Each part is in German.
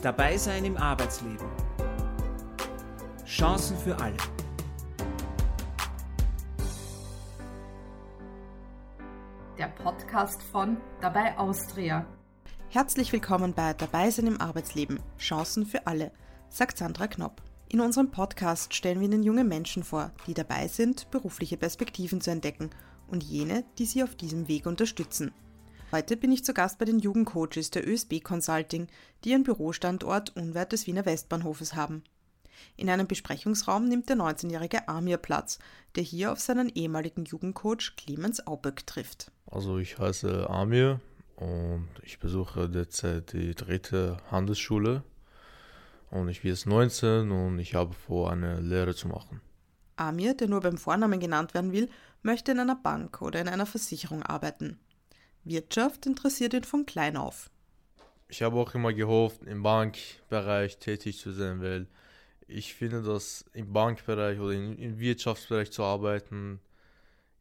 Dabei sein im Arbeitsleben. Chancen für alle. Der Podcast von Dabei Austria. Herzlich willkommen bei Dabei sein im Arbeitsleben. Chancen für alle, sagt Sandra Knopp. In unserem Podcast stellen wir Ihnen junge Menschen vor, die dabei sind, berufliche Perspektiven zu entdecken und jene, die sie auf diesem Weg unterstützen. Heute bin ich zu Gast bei den Jugendcoaches der ÖSB Consulting, die ihren Bürostandort unweit des Wiener Westbahnhofes haben. In einem Besprechungsraum nimmt der 19-jährige Amir Platz, der hier auf seinen ehemaligen Jugendcoach Clemens Auböck trifft. Also ich heiße Amir und ich besuche derzeit die dritte Handelsschule und ich bin jetzt 19 und ich habe vor, eine Lehre zu machen. Amir, der nur beim Vornamen genannt werden will, möchte in einer Bank oder in einer Versicherung arbeiten. Wirtschaft interessiert ihn von klein auf. Ich habe auch immer gehofft, im Bankbereich tätig zu sein, weil ich finde, dass im Bankbereich oder im Wirtschaftsbereich zu arbeiten,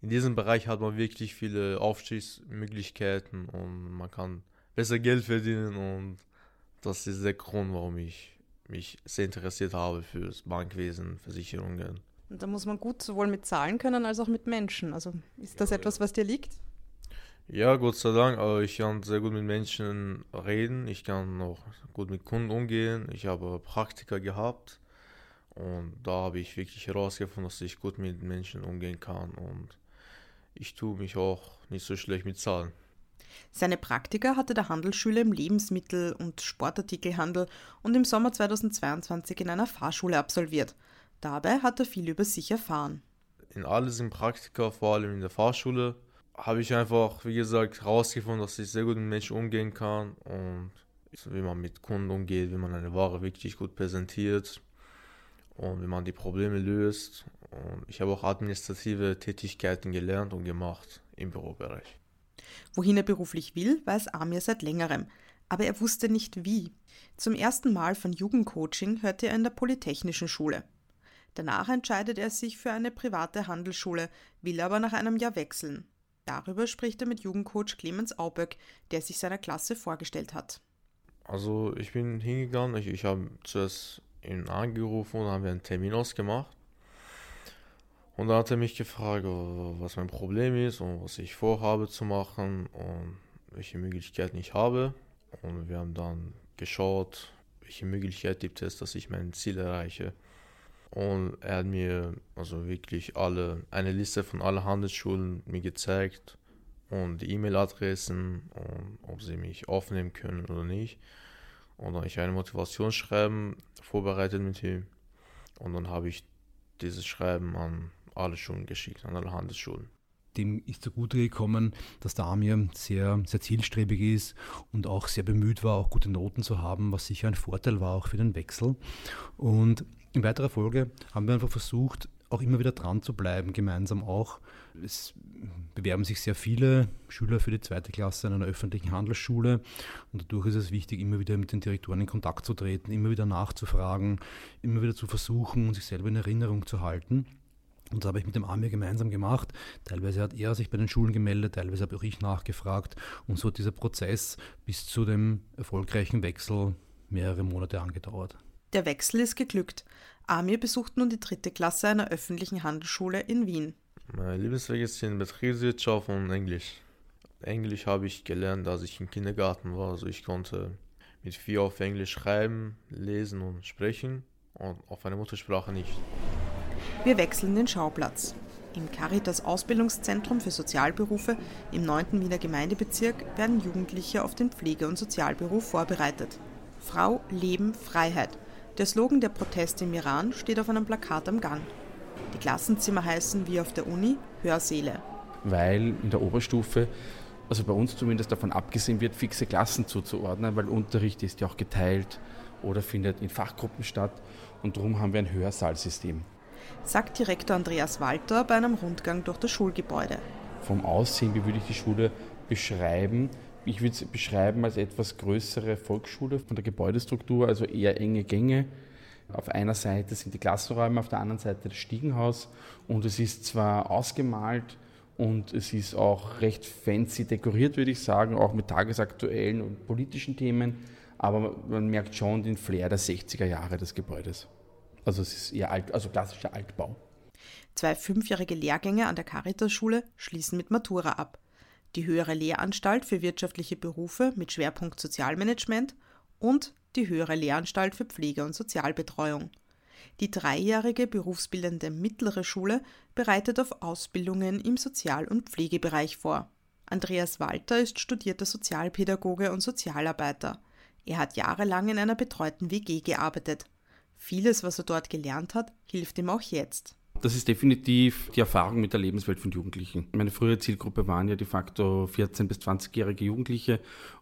in diesem Bereich hat man wirklich viele Aufstiegsmöglichkeiten und man kann besser Geld verdienen und das ist der Grund, warum ich mich sehr interessiert habe für das Bankwesen, Versicherungen. Und da muss man gut sowohl mit Zahlen können als auch mit Menschen. Also ist das ja, etwas, was dir liegt? Ja, Gott sei Dank. Also ich kann sehr gut mit Menschen reden. Ich kann auch gut mit Kunden umgehen. Ich habe Praktika gehabt. Und da habe ich wirklich herausgefunden, dass ich gut mit Menschen umgehen kann. Und ich tue mich auch nicht so schlecht mit Zahlen. Seine Praktika hatte der Handelsschule im Lebensmittel- und Sportartikelhandel und im Sommer 2022 in einer Fahrschule absolviert. Dabei hat er viel über sich erfahren. In alles im Praktika, vor allem in der Fahrschule, habe ich einfach, wie gesagt, herausgefunden, dass ich sehr gut mit Menschen umgehen kann und wie man mit Kunden umgeht, wie man eine Ware wirklich gut präsentiert und wie man die Probleme löst. Und ich habe auch administrative Tätigkeiten gelernt und gemacht im Bürobereich. Wohin er beruflich will, weiß Amir seit längerem, aber er wusste nicht wie. Zum ersten Mal von Jugendcoaching hörte er in der Polytechnischen Schule. Danach entscheidet er sich für eine private Handelsschule, will aber nach einem Jahr wechseln. Darüber spricht er mit Jugendcoach Clemens Auböck, der sich seiner Klasse vorgestellt hat. Also ich bin hingegangen, ich, ich habe zuerst ihn angerufen und haben wir einen Termin ausgemacht. Und dann hat er mich gefragt, was mein Problem ist und was ich vorhabe zu machen und welche Möglichkeiten ich habe. Und wir haben dann geschaut, welche Möglichkeit gibt es, dass ich mein Ziel erreiche. Und er hat mir also wirklich alle, eine Liste von allen Handelsschulen mir gezeigt und die E-Mail-Adressen und ob sie mich aufnehmen können oder nicht. Und dann habe ich ein Motivationsschreiben vorbereitet mit ihm. Und dann habe ich dieses Schreiben an alle Schulen geschickt, an alle Handelsschulen. Dem ist zugute gekommen, dass der Amir sehr, sehr zielstrebig ist und auch sehr bemüht war, auch gute Noten zu haben, was sicher ein Vorteil war auch für den Wechsel. Und in weiterer Folge haben wir einfach versucht, auch immer wieder dran zu bleiben, gemeinsam auch. Es bewerben sich sehr viele Schüler für die zweite Klasse in einer öffentlichen Handelsschule und dadurch ist es wichtig, immer wieder mit den Direktoren in Kontakt zu treten, immer wieder nachzufragen, immer wieder zu versuchen, sich selber in Erinnerung zu halten. Und das habe ich mit dem Amir gemeinsam gemacht. Teilweise hat er sich bei den Schulen gemeldet, teilweise habe auch ich nachgefragt. Und so hat dieser Prozess bis zu dem erfolgreichen Wechsel mehrere Monate angedauert. Der Wechsel ist geglückt. Amir besucht nun die dritte Klasse einer öffentlichen Handelsschule in Wien. Mein Lieblingsfach sind Betriebswirtschaft und Englisch. Englisch habe ich gelernt, als ich im Kindergarten war. Also ich konnte mit vier auf Englisch schreiben, lesen und sprechen und auf eine Muttersprache nicht. Wir wechseln den Schauplatz. Im Caritas Ausbildungszentrum für Sozialberufe im 9. Wiener Gemeindebezirk werden Jugendliche auf den Pflege- und Sozialberuf vorbereitet. Frau, Leben, Freiheit. Der Slogan der Proteste im Iran steht auf einem Plakat am Gang. Die Klassenzimmer heißen wie auf der Uni Hörsäle. Weil in der Oberstufe, also bei uns zumindest davon abgesehen wird, fixe Klassen zuzuordnen, weil Unterricht ist ja auch geteilt oder findet in Fachgruppen statt und darum haben wir ein Hörsaalsystem. Sagt Direktor Andreas Walter bei einem Rundgang durch das Schulgebäude. Vom Aussehen, wie würde ich die Schule beschreiben? Ich würde es beschreiben als etwas größere Volksschule von der Gebäudestruktur, also eher enge Gänge. Auf einer Seite sind die Klassenräume, auf der anderen Seite das Stiegenhaus und es ist zwar ausgemalt und es ist auch recht fancy dekoriert, würde ich sagen, auch mit tagesaktuellen und politischen Themen, aber man merkt schon den Flair der 60er Jahre des Gebäudes. Also es ist eher alt, also klassischer Altbau. Zwei fünfjährige Lehrgänge an der Caritas-Schule schließen mit Matura ab. Die höhere Lehranstalt für wirtschaftliche Berufe mit Schwerpunkt Sozialmanagement und die höhere Lehranstalt für Pflege und Sozialbetreuung. Die dreijährige berufsbildende mittlere Schule bereitet auf Ausbildungen im Sozial- und Pflegebereich vor. Andreas Walter ist studierter Sozialpädagoge und Sozialarbeiter. Er hat jahrelang in einer betreuten WG gearbeitet. Vieles, was er dort gelernt hat, hilft ihm auch jetzt. Das ist definitiv die Erfahrung mit der Lebenswelt von Jugendlichen. Meine frühere Zielgruppe waren ja de facto 14- bis 20-jährige Jugendliche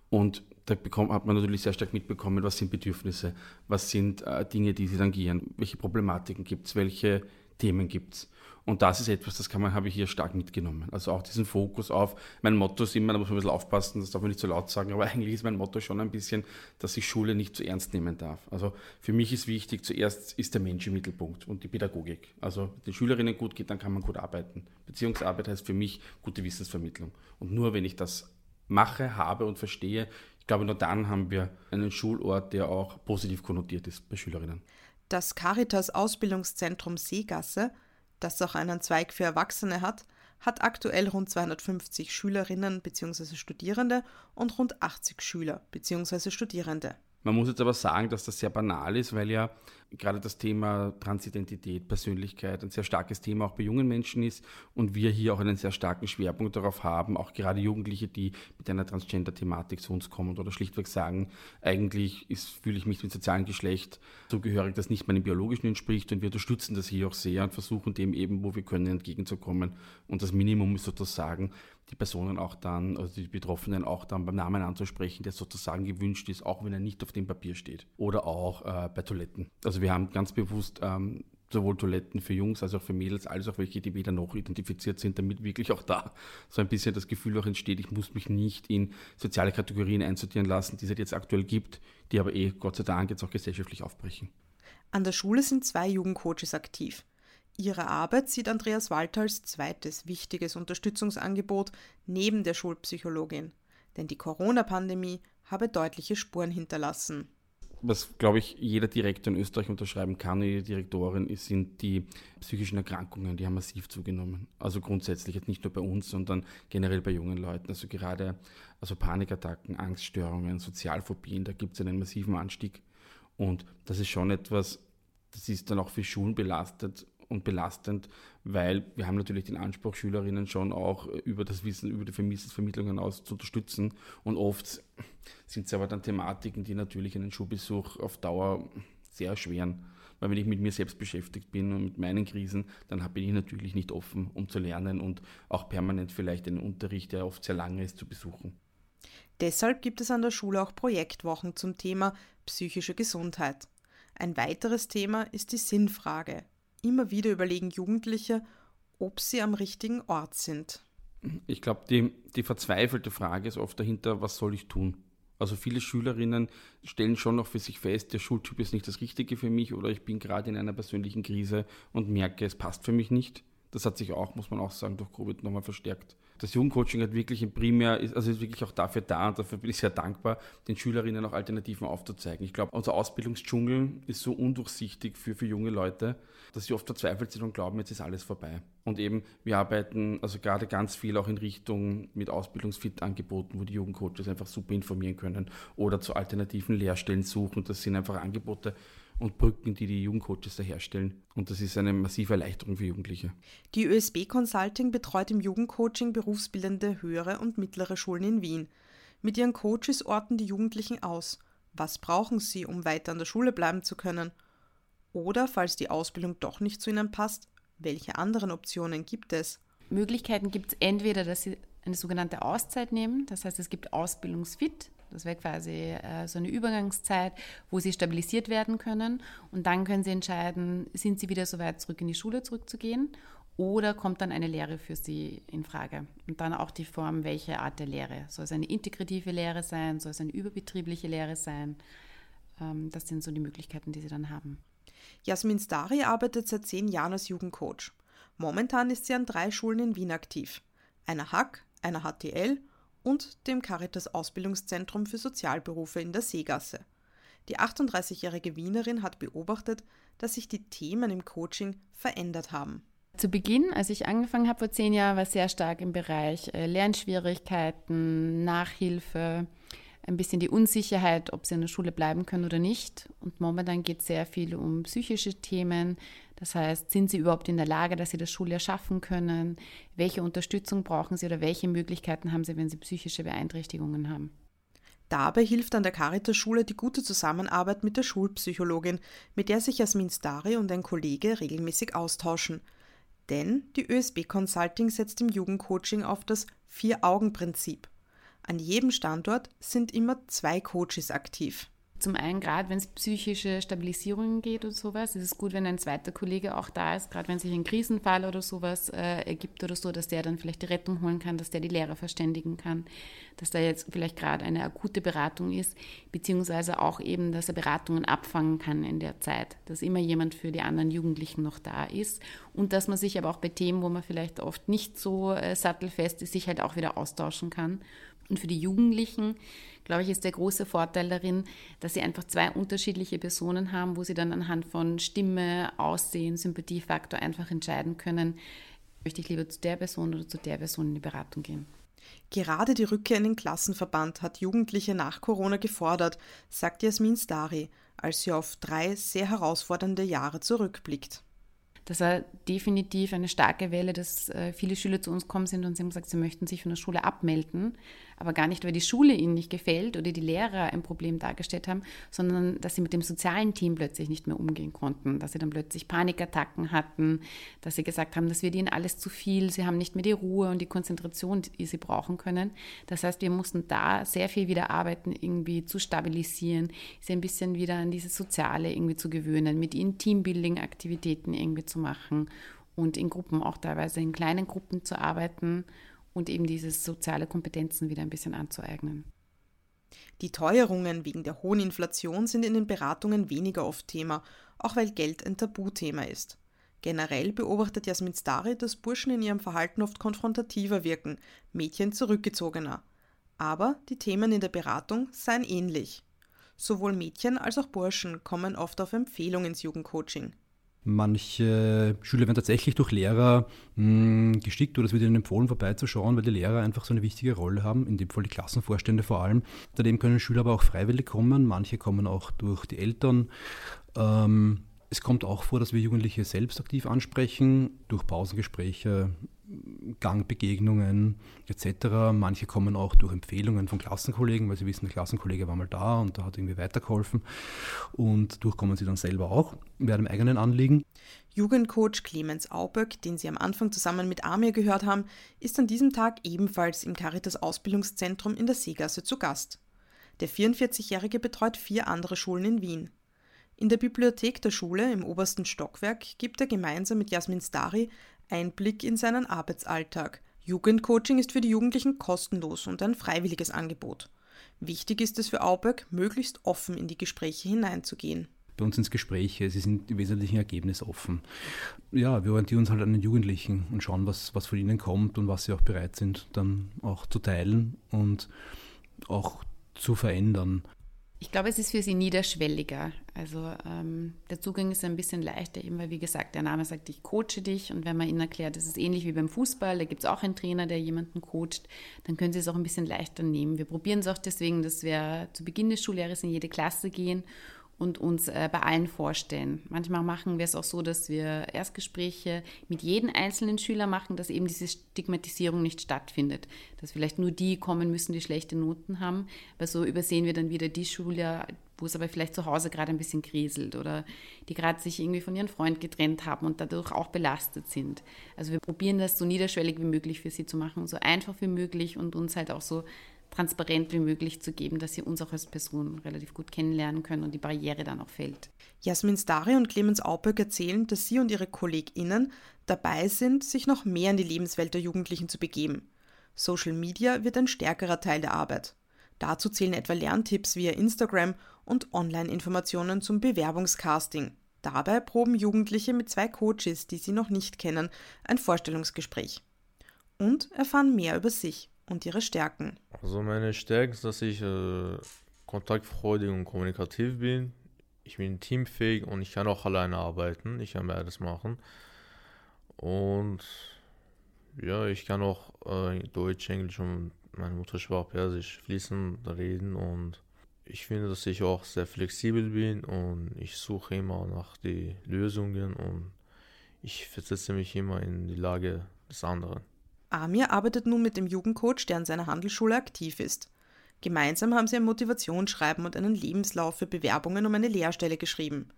und da bekommt, hat man natürlich sehr stark mitbekommen, was sind Bedürfnisse, was sind äh, Dinge, die sie tangieren, welche Problematiken gibt es, welche Themen gibt es. Und das ist etwas, das kann man, habe ich hier stark mitgenommen. Also auch diesen Fokus auf, mein Motto ist immer, da muss man ein bisschen aufpassen, das darf man nicht zu so laut sagen, aber eigentlich ist mein Motto schon ein bisschen, dass ich Schule nicht zu ernst nehmen darf. Also für mich ist wichtig, zuerst ist der Mensch im Mittelpunkt und die Pädagogik. Also wenn den Schülerinnen gut geht, dann kann man gut arbeiten. Beziehungsarbeit heißt für mich gute Wissensvermittlung. Und nur wenn ich das mache, habe und verstehe, ich glaube, nur dann haben wir einen Schulort, der auch positiv konnotiert ist bei Schülerinnen. Das Caritas Ausbildungszentrum Seegasse, das auch einen Zweig für Erwachsene hat, hat aktuell rund 250 Schülerinnen bzw. Studierende und rund 80 Schüler bzw. Studierende. Man muss jetzt aber sagen, dass das sehr banal ist, weil ja gerade das Thema Transidentität, Persönlichkeit ein sehr starkes Thema auch bei jungen Menschen ist und wir hier auch einen sehr starken Schwerpunkt darauf haben, auch gerade Jugendliche, die mit einer Transgender-Thematik zu uns kommen oder schlichtweg sagen, eigentlich ist, fühle ich mich mit sozialem Geschlecht zugehörig, das nicht meinem biologischen entspricht und wir unterstützen das hier auch sehr und versuchen dem eben, wo wir können, entgegenzukommen. Und das Minimum ist sozusagen, die Personen auch dann, also die Betroffenen auch dann beim Namen anzusprechen, der sozusagen gewünscht ist, auch wenn er nicht auf dem Papier steht. Oder auch äh, bei Toiletten. Also wir haben ganz bewusst ähm, sowohl Toiletten für Jungs als auch für Mädels, als auch welche, die weder noch identifiziert sind, damit wirklich auch da so ein bisschen das Gefühl auch entsteht, ich muss mich nicht in soziale Kategorien einsortieren lassen, die es halt jetzt aktuell gibt, die aber eh Gott sei Dank jetzt auch gesellschaftlich aufbrechen. An der Schule sind zwei Jugendcoaches aktiv. Ihre Arbeit sieht Andreas Walter als zweites wichtiges Unterstützungsangebot neben der Schulpsychologin. Denn die Corona-Pandemie habe deutliche Spuren hinterlassen. Was, glaube ich, jeder Direktor in Österreich unterschreiben kann, jede Direktorin, sind die psychischen Erkrankungen, die haben massiv zugenommen. Also grundsätzlich, jetzt nicht nur bei uns, sondern generell bei jungen Leuten. Also gerade also Panikattacken, Angststörungen, Sozialphobien, da gibt es einen massiven Anstieg. Und das ist schon etwas, das ist dann auch für Schulen belastet und belastend, weil wir haben natürlich den Anspruch, Schülerinnen schon auch über das Wissen, über die Wissensvermittlung hinaus zu unterstützen. Und oft sind es aber dann Thematiken, die natürlich einen Schulbesuch auf Dauer sehr erschweren. Weil wenn ich mit mir selbst beschäftigt bin und mit meinen Krisen, dann bin ich natürlich nicht offen, um zu lernen und auch permanent vielleicht einen Unterricht, der oft sehr lange ist, zu besuchen. Deshalb gibt es an der Schule auch Projektwochen zum Thema psychische Gesundheit. Ein weiteres Thema ist die Sinnfrage, Immer wieder überlegen Jugendliche, ob sie am richtigen Ort sind. Ich glaube, die, die verzweifelte Frage ist oft dahinter, was soll ich tun? Also viele Schülerinnen stellen schon noch für sich fest, der Schultyp ist nicht das Richtige für mich oder ich bin gerade in einer persönlichen Krise und merke, es passt für mich nicht. Das hat sich auch, muss man auch sagen, durch Covid nochmal verstärkt das Jugendcoaching hat wirklich ein primär, ist, also ist wirklich auch dafür da und dafür bin ich sehr dankbar, den Schülerinnen auch Alternativen aufzuzeigen. Ich glaube, unser Ausbildungsdschungel ist so undurchsichtig für, für junge Leute, dass sie oft verzweifelt sind und glauben, jetzt ist alles vorbei. Und eben, wir arbeiten also gerade ganz viel auch in Richtung mit Ausbildungsfit-Angeboten, wo die Jugendcoaches einfach super informieren können oder zu alternativen Lehrstellen suchen. Das sind einfach Angebote, und Brücken, die die Jugendcoaches da herstellen. Und das ist eine massive Erleichterung für Jugendliche. Die ÖSB Consulting betreut im Jugendcoaching berufsbildende höhere und mittlere Schulen in Wien. Mit ihren Coaches orten die Jugendlichen aus. Was brauchen sie, um weiter an der Schule bleiben zu können? Oder, falls die Ausbildung doch nicht zu ihnen passt, welche anderen Optionen gibt es? Möglichkeiten gibt es entweder, dass sie eine sogenannte Auszeit nehmen, das heißt es gibt Ausbildungsfit, das wäre quasi äh, so eine Übergangszeit, wo sie stabilisiert werden können. Und dann können sie entscheiden, sind sie wieder so weit zurück in die Schule zurückzugehen oder kommt dann eine Lehre für sie in Frage? Und dann auch die Form, welche Art der Lehre. Soll es eine integrative Lehre sein? Soll es eine überbetriebliche Lehre sein? Ähm, das sind so die Möglichkeiten, die sie dann haben. Jasmin Stari arbeitet seit zehn Jahren als Jugendcoach. Momentan ist sie an drei Schulen in Wien aktiv. Einer Hack, einer HTL und dem Caritas Ausbildungszentrum für Sozialberufe in der Seegasse. Die 38-jährige Wienerin hat beobachtet, dass sich die Themen im Coaching verändert haben. Zu Beginn, als ich angefangen habe vor zehn Jahren, war sehr stark im Bereich äh, Lernschwierigkeiten, Nachhilfe, ein bisschen die Unsicherheit, ob sie in der Schule bleiben können oder nicht. Und momentan geht es sehr viel um psychische Themen. Das heißt, sind sie überhaupt in der Lage, dass sie das Schuljahr schaffen können? Welche Unterstützung brauchen sie oder welche Möglichkeiten haben sie, wenn sie psychische Beeinträchtigungen haben? Dabei hilft an der Caritas-Schule die gute Zusammenarbeit mit der Schulpsychologin, mit der sich Jasmin Stari und ein Kollege regelmäßig austauschen. Denn die ÖSB Consulting setzt im Jugendcoaching auf das Vier-Augen-Prinzip. An jedem Standort sind immer zwei Coaches aktiv. Zum einen, gerade wenn es psychische Stabilisierungen geht und sowas, ist es gut, wenn ein zweiter Kollege auch da ist, gerade wenn sich ein Krisenfall oder sowas äh, ergibt oder so, dass der dann vielleicht die Rettung holen kann, dass der die Lehrer verständigen kann, dass da jetzt vielleicht gerade eine akute Beratung ist, beziehungsweise auch eben, dass er Beratungen abfangen kann in der Zeit, dass immer jemand für die anderen Jugendlichen noch da ist und dass man sich aber auch bei Themen, wo man vielleicht oft nicht so äh, sattelfest ist, sich halt auch wieder austauschen kann. Und für die Jugendlichen glaube ich, ist der große Vorteil darin, dass sie einfach zwei unterschiedliche Personen haben, wo sie dann anhand von Stimme, Aussehen, Sympathiefaktor einfach entscheiden können, möchte ich lieber zu der Person oder zu der Person in die Beratung gehen. Gerade die Rückkehr in den Klassenverband hat Jugendliche nach Corona gefordert, sagt Jasmin Stari, als sie auf drei sehr herausfordernde Jahre zurückblickt das war definitiv eine starke Welle, dass äh, viele Schüler zu uns kommen sind und sie haben gesagt, sie möchten sich von der Schule abmelden, aber gar nicht, weil die Schule ihnen nicht gefällt oder die Lehrer ein Problem dargestellt haben, sondern dass sie mit dem sozialen Team plötzlich nicht mehr umgehen konnten, dass sie dann plötzlich Panikattacken hatten, dass sie gesagt haben, das wird ihnen alles zu viel, sie haben nicht mehr die Ruhe und die Konzentration, die sie brauchen können. Das heißt, wir mussten da sehr viel wieder arbeiten, irgendwie zu stabilisieren, sie ein bisschen wieder an dieses Soziale irgendwie zu gewöhnen, mit ihnen Teambuilding-Aktivitäten irgendwie zu machen und in Gruppen, auch teilweise in kleinen Gruppen zu arbeiten und eben diese soziale Kompetenzen wieder ein bisschen anzueignen. Die Teuerungen wegen der hohen Inflation sind in den Beratungen weniger oft Thema, auch weil Geld ein Tabuthema ist. Generell beobachtet Jasmin Stari, dass Burschen in ihrem Verhalten oft konfrontativer wirken, Mädchen zurückgezogener. Aber die Themen in der Beratung seien ähnlich. Sowohl Mädchen als auch Burschen kommen oft auf Empfehlung ins Jugendcoaching. Manche Schüler werden tatsächlich durch Lehrer mh, hm, gestickt oder es wird ihnen empfohlen, vorbeizuschauen, weil die Lehrer einfach so eine wichtige Rolle haben, in dem Fall die Klassenvorstände vor allem. Daneben können Schüler aber auch freiwillig kommen, manche kommen auch durch die Eltern. Ähm, es kommt auch vor, dass wir Jugendliche selbst aktiv ansprechen, durch Pausengespräche, Gangbegegnungen etc. Manche kommen auch durch Empfehlungen von Klassenkollegen, weil sie wissen, der Klassenkollege war mal da und da hat irgendwie weitergeholfen. Und durch kommen sie dann selber auch mit einem eigenen Anliegen. Jugendcoach Clemens Auböck, den Sie am Anfang zusammen mit Amir gehört haben, ist an diesem Tag ebenfalls im Caritas Ausbildungszentrum in der Seegasse zu Gast. Der 44-Jährige betreut vier andere Schulen in Wien. In der Bibliothek der Schule im obersten Stockwerk gibt er gemeinsam mit Jasmin Stari Einblick in seinen Arbeitsalltag. Jugendcoaching ist für die Jugendlichen kostenlos und ein freiwilliges Angebot. Wichtig ist es für Auböck, möglichst offen in die Gespräche hineinzugehen. Bei uns ins Gespräche, sie sind im Wesentlichen ergebnisoffen. Ja, wir orientieren uns halt an den Jugendlichen und schauen, was, was von ihnen kommt und was sie auch bereit sind, dann auch zu teilen und auch zu verändern. Ich glaube, es ist für sie niederschwelliger. Also ähm, der Zugang ist ein bisschen leichter, eben weil, wie gesagt, der Name sagt, ich coache dich. Und wenn man ihnen erklärt, das ist ähnlich wie beim Fußball, da gibt es auch einen Trainer, der jemanden coacht, dann können sie es auch ein bisschen leichter nehmen. Wir probieren es auch deswegen, dass wir zu Beginn des Schuljahres in jede Klasse gehen und uns äh, bei allen vorstellen. Manchmal machen wir es auch so, dass wir Erstgespräche mit jedem einzelnen Schüler machen, dass eben diese Stigmatisierung nicht stattfindet. Dass vielleicht nur die kommen müssen, die schlechte Noten haben, weil so übersehen wir dann wieder die Schüler, wo es aber vielleicht zu Hause gerade ein bisschen kriselt oder die gerade sich irgendwie von ihrem Freund getrennt haben und dadurch auch belastet sind. Also wir probieren das so niederschwellig wie möglich für sie zu machen, so einfach wie möglich und uns halt auch so transparent wie möglich zu geben, dass sie uns auch als Person relativ gut kennenlernen können und die Barriere dann auch fällt. Jasmin Stari und Clemens Auböck erzählen, dass sie und ihre KollegInnen dabei sind, sich noch mehr in die Lebenswelt der Jugendlichen zu begeben. Social Media wird ein stärkerer Teil der Arbeit. Dazu zählen etwa Lerntipps via Instagram und Online-Informationen zum Bewerbungscasting. Dabei proben Jugendliche mit zwei Coaches, die sie noch nicht kennen, ein Vorstellungsgespräch. Und erfahren mehr über sich und ihre Stärken. Also meine Stärken ist, dass ich äh, kontaktfreudig und kommunikativ bin. Ich bin teamfähig und ich kann auch alleine arbeiten. Ich kann beides machen. Und ja, ich kann auch äh, Deutsch, Englisch und meine Muttersprache Persisch fließend reden und ich finde, dass ich auch sehr flexibel bin und ich suche immer nach den Lösungen und ich versetze mich immer in die Lage des anderen. Amir arbeitet nun mit dem Jugendcoach, der an seiner Handelsschule aktiv ist. Gemeinsam haben sie ein Motivationsschreiben und einen Lebenslauf für Bewerbungen um eine Lehrstelle geschrieben.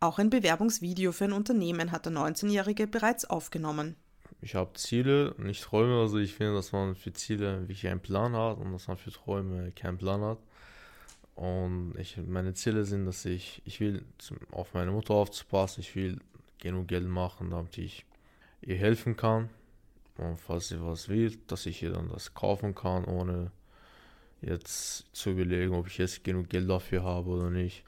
Auch ein Bewerbungsvideo für ein Unternehmen hat der 19-Jährige bereits aufgenommen. Ich habe Ziele, nicht Träume. Also ich finde, dass man für Ziele wirklich einen Plan hat und dass man für Träume keinen Plan hat. Und ich, meine Ziele sind, dass ich, ich will auf meine Mutter aufzupassen, ich will genug Geld machen, damit ich ihr helfen kann. Und falls sie was will, dass ich ihr dann das kaufen kann, ohne jetzt zu überlegen, ob ich jetzt genug Geld dafür habe oder nicht.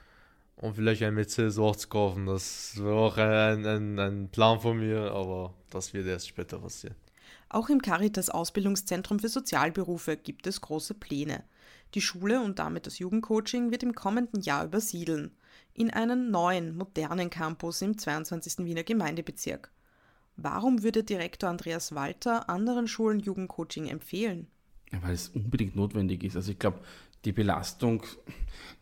Und vielleicht ein Mercedes auch zu kaufen, das wäre auch ein, ein, ein Plan von mir, aber das wird erst später passieren. Auch im Caritas Ausbildungszentrum für Sozialberufe gibt es große Pläne. Die Schule und damit das Jugendcoaching wird im kommenden Jahr übersiedeln in einen neuen, modernen Campus im 22. Wiener Gemeindebezirk. Warum würde Direktor Andreas Walter anderen Schulen Jugendcoaching empfehlen? Weil es unbedingt notwendig ist. Also ich glaube, die Belastung,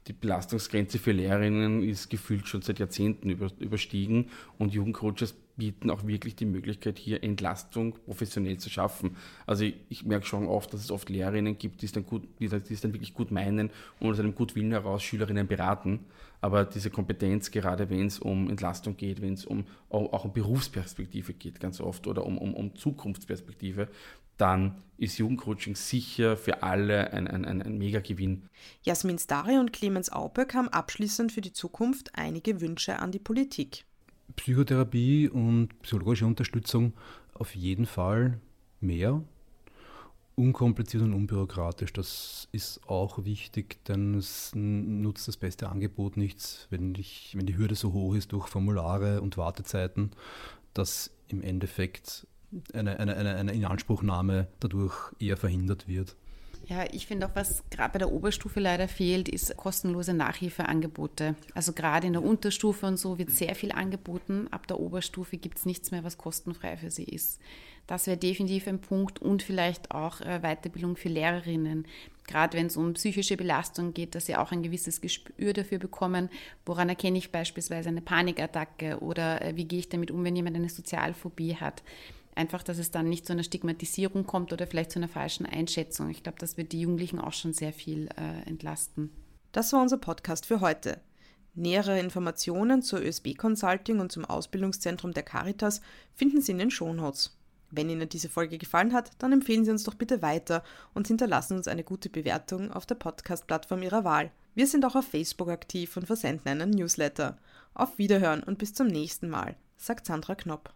die Belastungsgrenze für Lehrerinnen ist gefühlt schon seit Jahrzehnten über, überstiegen und Jugendcoaches bieten auch wirklich die Möglichkeit, hier Entlastung professionell zu schaffen. Also ich, ich merke schon oft, dass es oft Lehrerinnen gibt, die es dann, gut, die, die es dann wirklich gut meinen und aus einem Gutwillen heraus Schülerinnen beraten. Aber diese Kompetenz, gerade wenn es um Entlastung geht, wenn es um auch um Berufsperspektive geht, ganz oft, oder um, um, um Zukunftsperspektive, dann ist Jugendcoaching sicher für alle ein, ein, ein, ein Mega-Gewinn. Jasmin Stare und Clemens Auböck haben abschließend für die Zukunft einige Wünsche an die Politik. Psychotherapie und psychologische Unterstützung auf jeden Fall mehr. Unkompliziert und unbürokratisch, das ist auch wichtig, denn es nutzt das beste Angebot nichts, wenn, ich, wenn die Hürde so hoch ist durch Formulare und Wartezeiten, dass im Endeffekt eine, eine, eine, eine Inanspruchnahme dadurch eher verhindert wird. Ja, ich finde auch, was gerade bei der Oberstufe leider fehlt, ist kostenlose Nachhilfeangebote. Also gerade in der Unterstufe und so wird sehr viel angeboten. Ab der Oberstufe gibt es nichts mehr, was kostenfrei für sie ist. Das wäre definitiv ein Punkt und vielleicht auch äh, Weiterbildung für Lehrerinnen. Gerade wenn es um psychische Belastung geht, dass sie auch ein gewisses Gespür dafür bekommen, woran erkenne ich beispielsweise eine Panikattacke oder äh, wie gehe ich damit um, wenn jemand eine Sozialphobie hat einfach, dass es dann nicht zu einer Stigmatisierung kommt oder vielleicht zu einer falschen Einschätzung. Ich glaube, das wird die Jugendlichen auch schon sehr viel äh, entlasten. Das war unser Podcast für heute. Nähere Informationen zur ÖSB Consulting und zum Ausbildungszentrum der Caritas finden Sie in den Shownotes. Wenn Ihnen diese Folge gefallen hat, dann empfehlen Sie uns doch bitte weiter und hinterlassen uns eine gute Bewertung auf der Podcast-Plattform Ihrer Wahl. Wir sind auch auf Facebook aktiv und versenden einen Newsletter. Auf Wiederhören und bis zum nächsten Mal, sagt Sandra Knopp.